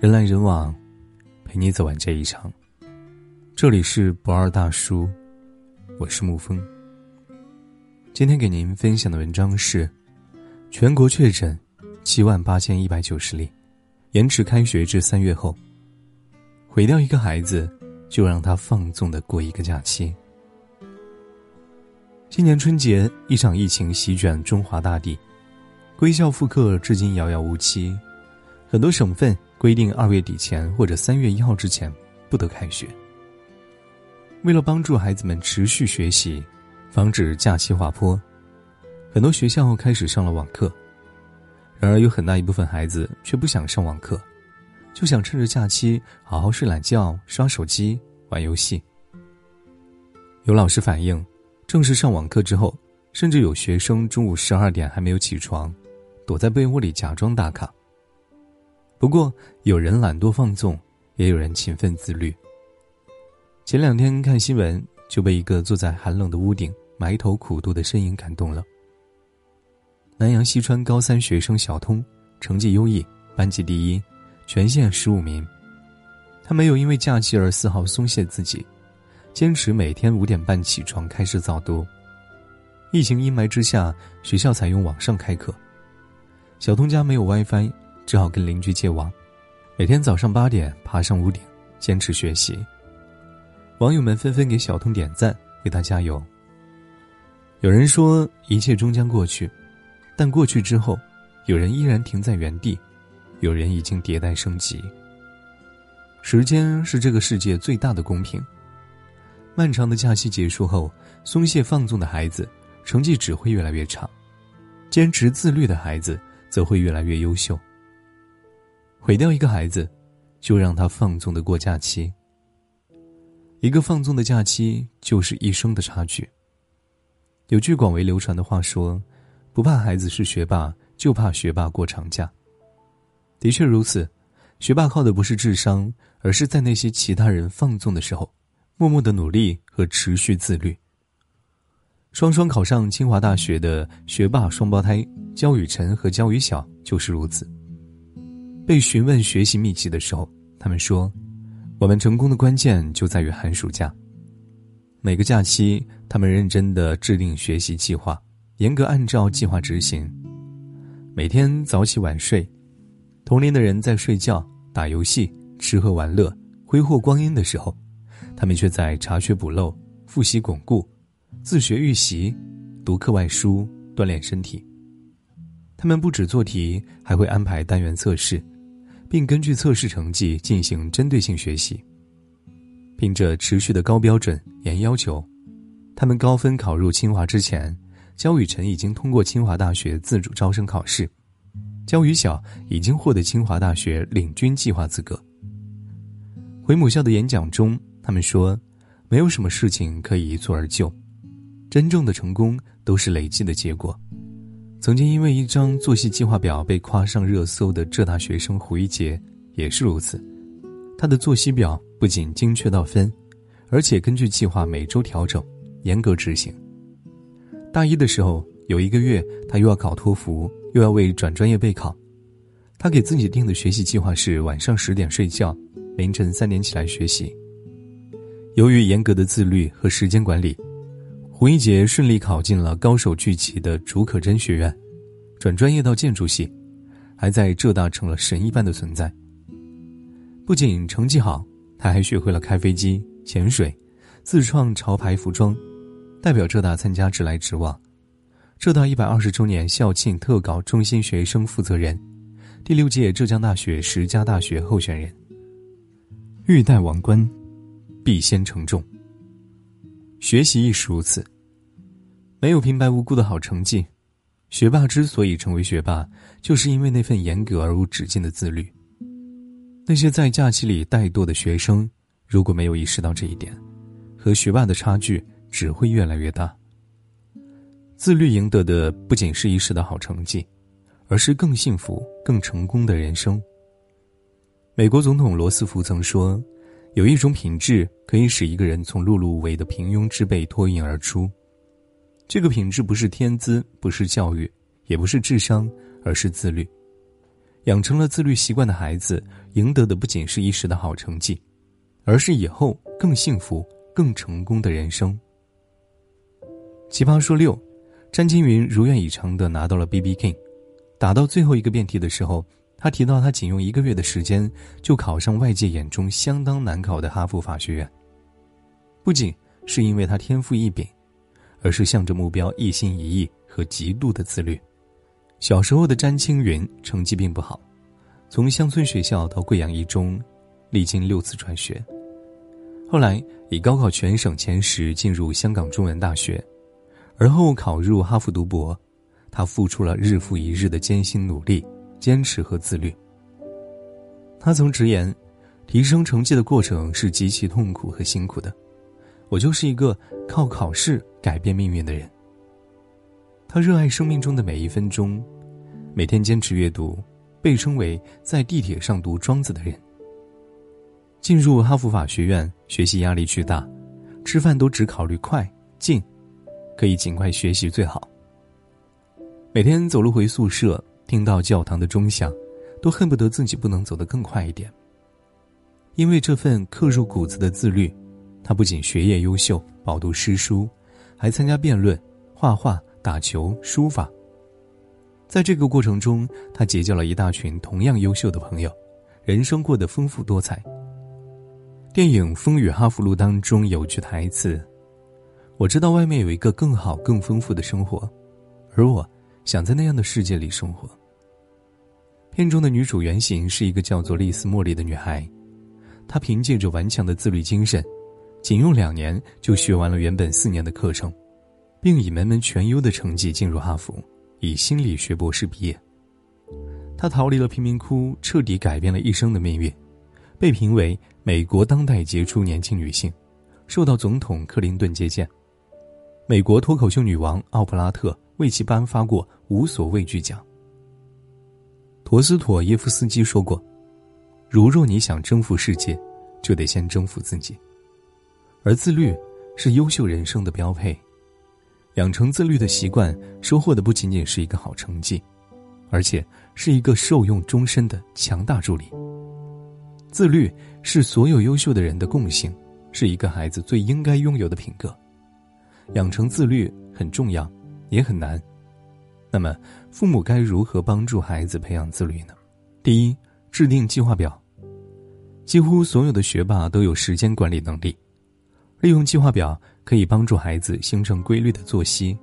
人来人往，陪你走完这一场。这里是不二大叔，我是沐风。今天给您分享的文章是：全国确诊七万八千一百九十例，延迟开学至三月后。毁掉一个孩子，就让他放纵的过一个假期。今年春节，一场疫情席卷中华大地，归校复课至今遥遥无期，很多省份。规定二月底前或者三月一号之前不得开学。为了帮助孩子们持续学习，防止假期滑坡，很多学校开始上了网课。然而，有很大一部分孩子却不想上网课，就想趁着假期好好睡懒觉、刷手机、玩游戏。有老师反映，正式上网课之后，甚至有学生中午十二点还没有起床，躲在被窝里假装打卡。不过，有人懒惰放纵，也有人勤奋自律。前两天看新闻，就被一个坐在寒冷的屋顶埋头苦读的身影感动了。南阳西川高三学生小通，成绩优异，班级第一，全县十五名。他没有因为假期而丝毫松懈自己，坚持每天五点半起床开始早读。疫情阴霾之下，学校采用网上开课，小通家没有 WiFi。只好跟邻居借网，每天早上八点爬上屋顶，坚持学习。网友们纷纷给小通点赞，为他加油。有人说一切终将过去，但过去之后，有人依然停在原地，有人已经迭代升级。时间是这个世界最大的公平。漫长的假期结束后，松懈放纵的孩子成绩只会越来越差，坚持自律的孩子则会越来越优秀。毁掉一个孩子，就让他放纵的过假期。一个放纵的假期，就是一生的差距。有句广为流传的话说：“不怕孩子是学霸，就怕学霸过长假。”的确如此，学霸靠的不是智商，而是在那些其他人放纵的时候，默默的努力和持续自律。双双考上清华大学的学霸双胞胎焦雨辰和焦雨晓就是如此。被询问学习秘籍的时候，他们说：“我们成功的关键就在于寒暑假。每个假期，他们认真的制定学习计划，严格按照计划执行。每天早起晚睡，同龄的人在睡觉、打游戏、吃喝玩乐、挥霍光阴的时候，他们却在查缺补漏、复习巩固、自学预习、读课外书、锻炼身体。他们不止做题，还会安排单元测试。”并根据测试成绩进行针对性学习。凭着持续的高标准、严要求，他们高分考入清华之前，焦雨辰已经通过清华大学自主招生考试，焦雨晓已经获得清华大学领军计划资格。回母校的演讲中，他们说：“没有什么事情可以一蹴而就，真正的成功都是累积的结果。”曾经因为一张作息计划表被夸上热搜的浙大学生胡一杰也是如此，他的作息表不仅精确到分，而且根据计划每周调整，严格执行。大一的时候，有一个月他又要考托福，又要为转专业备考，他给自己定的学习计划是晚上十点睡觉，凌晨三点起来学习。由于严格的自律和时间管理。胡一杰顺利考进了高手聚集的竺可桢学院，转专业到建筑系，还在浙大成了神一般的存在。不仅成绩好，他还学会了开飞机、潜水，自创潮牌服装，代表浙大参加直来直往。浙大一百二十周年校庆特稿中心学生负责人，第六届浙江大学十佳大学候选人。欲戴王冠，必先承重。学习亦是如此，没有平白无故的好成绩。学霸之所以成为学霸，就是因为那份严格而无止境的自律。那些在假期里怠惰的学生，如果没有意识到这一点，和学霸的差距只会越来越大。自律赢得的不仅是一时的好成绩，而是更幸福、更成功的人生。美国总统罗斯福曾说。有一种品质可以使一个人从碌碌无为的平庸之辈脱颖而出，这个品质不是天资，不是教育，也不是智商，而是自律。养成了自律习惯的孩子，赢得的不仅是一时的好成绩，而是以后更幸福、更成功的人生。奇葩说六，詹金云如愿以偿的拿到了 BB King，打到最后一个辩题的时候，他提到他仅用一个月的时间就考上外界眼中相当难考的哈佛法学院。不仅是因为他天赋异禀，而是向着目标一心一意和极度的自律。小时候的詹青云成绩并不好，从乡村学校到贵阳一中，历经六次转学，后来以高考全省前十进入香港中文大学。而后考入哈佛读博，他付出了日复一日的艰辛努力、坚持和自律。他曾直言，提升成绩的过程是极其痛苦和辛苦的。我就是一个靠考试改变命运的人。他热爱生命中的每一分钟，每天坚持阅读，被称为在地铁上读庄子的人。进入哈佛法学院，学习压力巨大，吃饭都只考虑快进。可以尽快学习最好。每天走路回宿舍，听到教堂的钟响，都恨不得自己不能走得更快一点。因为这份刻入骨子的自律，他不仅学业优秀，饱读诗书，还参加辩论、画画、打球、书法。在这个过程中，他结交了一大群同样优秀的朋友，人生过得丰富多彩。电影《风雨哈佛路》当中有句台词。我知道外面有一个更好、更丰富的生活，而我想在那样的世界里生活。片中的女主原型是一个叫做丽丝·茉莉的女孩，她凭借着顽强的自律精神，仅用两年就学完了原本四年的课程，并以门门全优的成绩进入哈佛，以心理学博士毕业。她逃离了贫民窟，彻底改变了一生的命运，被评为美国当代杰出年轻女性，受到总统克林顿接见。美国脱口秀女王奥普拉特为其颁发过无所畏惧奖。陀思妥耶夫斯基说过：“如若你想征服世界，就得先征服自己。”而自律是优秀人生的标配。养成自律的习惯，收获的不仅仅是一个好成绩，而且是一个受用终身的强大助力。自律是所有优秀的人的共性，是一个孩子最应该拥有的品格。养成自律很重要，也很难。那么，父母该如何帮助孩子培养自律呢？第一，制定计划表。几乎所有的学霸都有时间管理能力，利用计划表可以帮助孩子形成规律的作息，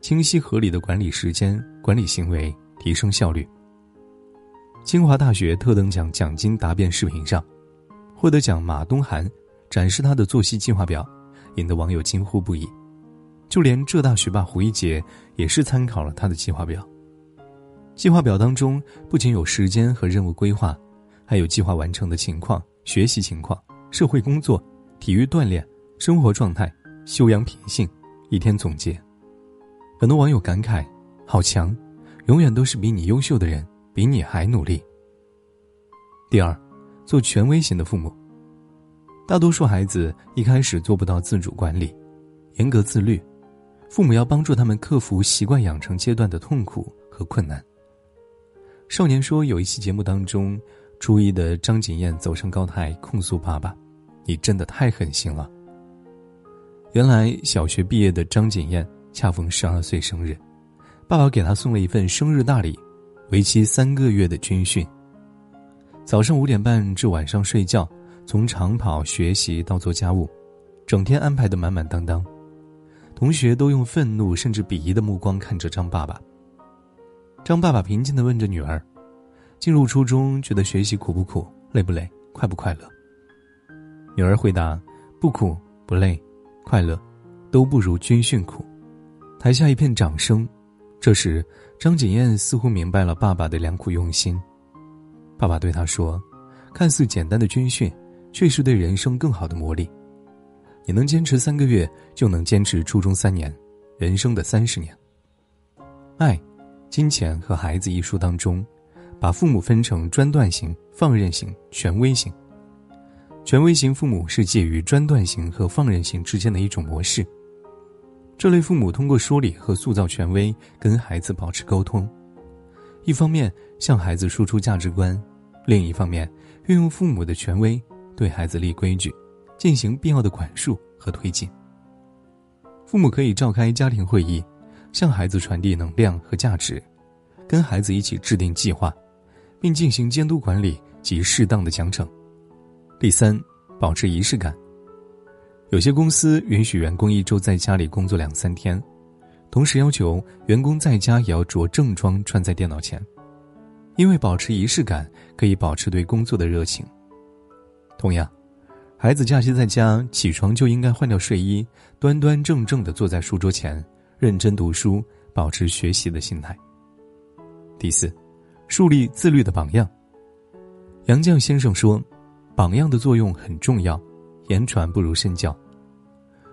清晰合理的管理时间、管理行为，提升效率。清华大学特等奖奖金答辩视频上，获得奖马东涵展示他的作息计划表，引得网友惊呼不已。就连浙大学霸胡一杰也是参考了他的计划表。计划表当中不仅有时间和任务规划，还有计划完成的情况、学习情况、社会工作、体育锻炼、生活状态、修养品性、一天总结。很多网友感慨：“好强，永远都是比你优秀的人比你还努力。”第二，做权威型的父母。大多数孩子一开始做不到自主管理，严格自律。父母要帮助他们克服习惯养成阶段的痛苦和困难。少年说有一期节目当中，初一的张景燕走上高台控诉爸爸：“你真的太狠心了。”原来小学毕业的张景燕恰逢十二岁生日，爸爸给她送了一份生日大礼，为期三个月的军训。早上五点半至晚上睡觉，从长跑学习到做家务，整天安排的满满当当。同学都用愤怒甚至鄙夷的目光看着张爸爸。张爸爸平静的问着女儿：“进入初中，觉得学习苦不苦，累不累，快不快乐？”女儿回答：“不苦不累，快乐，都不如军训苦。”台下一片掌声。这时，张景燕似乎明白了爸爸的良苦用心。爸爸对她说：“看似简单的军训，却是对人生更好的磨砺。”你能坚持三个月，就能坚持初中三年，人生的三十年。爱、金钱和孩子一书当中，把父母分成专断型、放任型、权威型。权威型父母是介于专断型和放任型之间的一种模式。这类父母通过说理和塑造权威，跟孩子保持沟通。一方面向孩子输出价值观，另一方面运用父母的权威对孩子立规矩，进行必要的管束和推进。父母可以召开家庭会议，向孩子传递能量和价值，跟孩子一起制定计划，并进行监督管理及适当的奖惩。第三，保持仪式感。有些公司允许员工一周在家里工作两三天，同时要求员工在家也要着正装穿在电脑前，因为保持仪式感可以保持对工作的热情。同样，孩子假期在家起床就应该换掉睡衣，端端正正的坐在书桌前，认真读书，保持学习的心态。第四，树立自律的榜样。杨绛先生说：“榜样的作用很重要。”言传不如身教，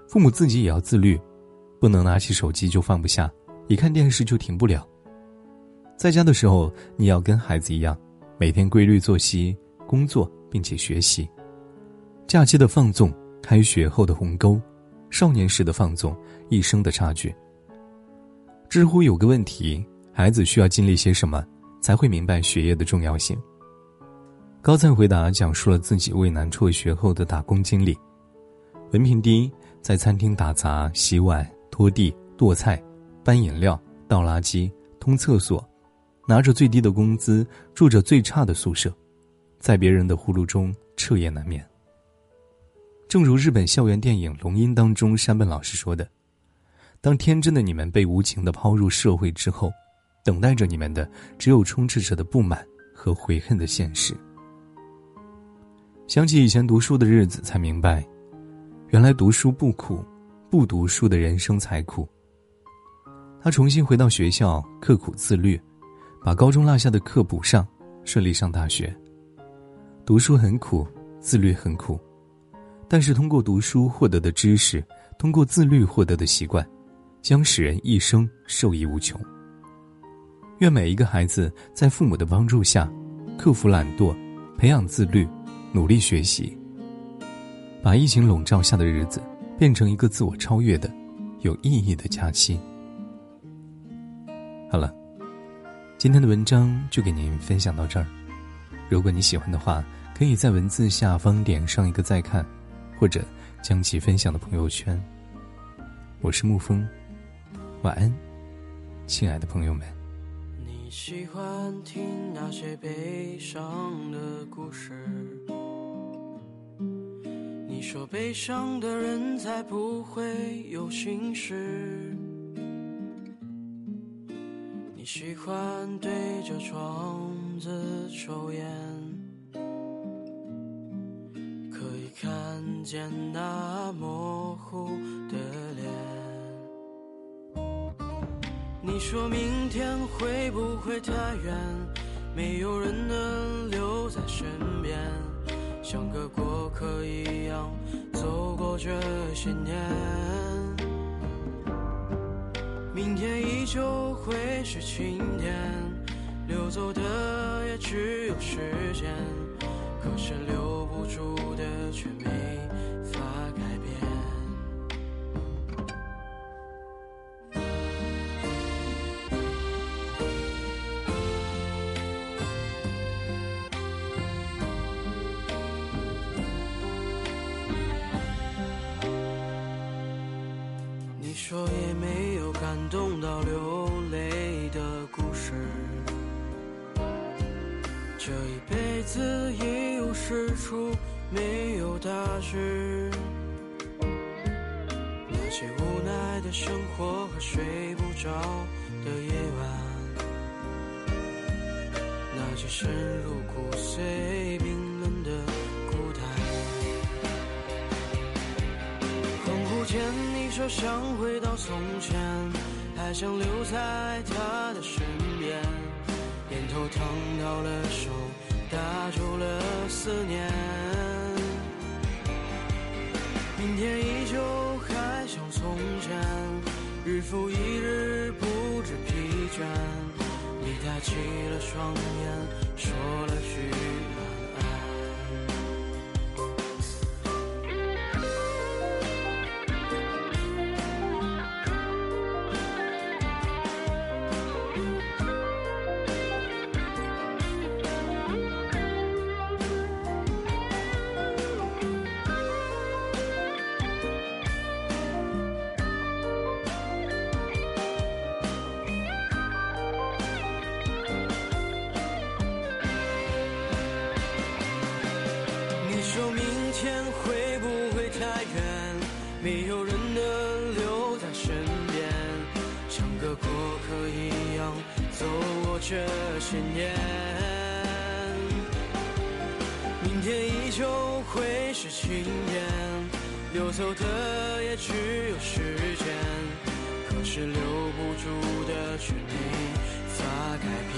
父母自己也要自律，不能拿起手机就放不下，一看电视就停不了。在家的时候，你要跟孩子一样，每天规律作息、工作，并且学习。假期的放纵，开学后的鸿沟，少年时的放纵，一生的差距。知乎有个问题：孩子需要经历些什么，才会明白学业的重要性？高赞回答讲述了自己为难辍学后的打工经历，文凭低，在餐厅打杂、洗碗、拖地、剁菜、搬饮料、倒垃圾、通厕所，拿着最低的工资，住着最差的宿舍，在别人的呼噜中彻夜难眠。正如日本校园电影《龙樱》当中山本老师说的：“当天真的你们被无情的抛入社会之后，等待着你们的只有充斥着的不满和悔恨的现实。”想起以前读书的日子，才明白，原来读书不苦，不读书的人生才苦。他重新回到学校，刻苦自律，把高中落下的课补上，顺利上大学。读书很苦，自律很苦，但是通过读书获得的知识，通过自律获得的习惯，将使人一生受益无穷。愿每一个孩子在父母的帮助下，克服懒惰，培养自律。努力学习，把疫情笼罩下的日子变成一个自我超越的、有意义的假期。好了，今天的文章就给您分享到这儿。如果你喜欢的话，可以在文字下方点上一个再看，或者将其分享到朋友圈。我是沐风，晚安，亲爱的朋友们。你喜欢听那些悲伤的故事？你说悲伤的人才不会有心事。你喜欢对着窗子抽烟，见那模糊的脸。你说明天会不会太远，没有人能留在身边。像个过客一样走过这些年，明天依旧会是晴天，溜走的也只有时间，是留不住的却没法改变。出，没有大志。那些无奈的生活和睡不着的夜晚，那些深入骨髓冰冷的孤单，恍惚间。你说想回到从前，还想留在他的身边。烟头烫到了手，打住了思念。明天依旧还像从前，日复一日不知疲倦。你抬起了双眼，说了句。太远？没有人能留在身边，像个过客一样走过这些年。明天依旧会是晴天，流走的也只有时间，可是留不住的却没法改变。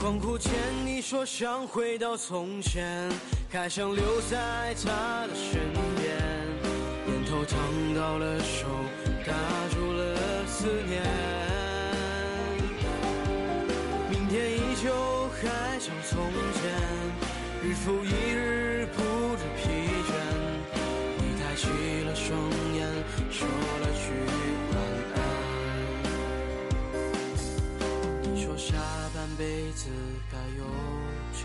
恍惚间，你说想回到从前，还想留在他的身边。烟头烫到了手，打住了思念。明天依旧还像从前，日复一日不知疲倦。你抬起了双眼，说了句晚安。你说下半辈子该有酒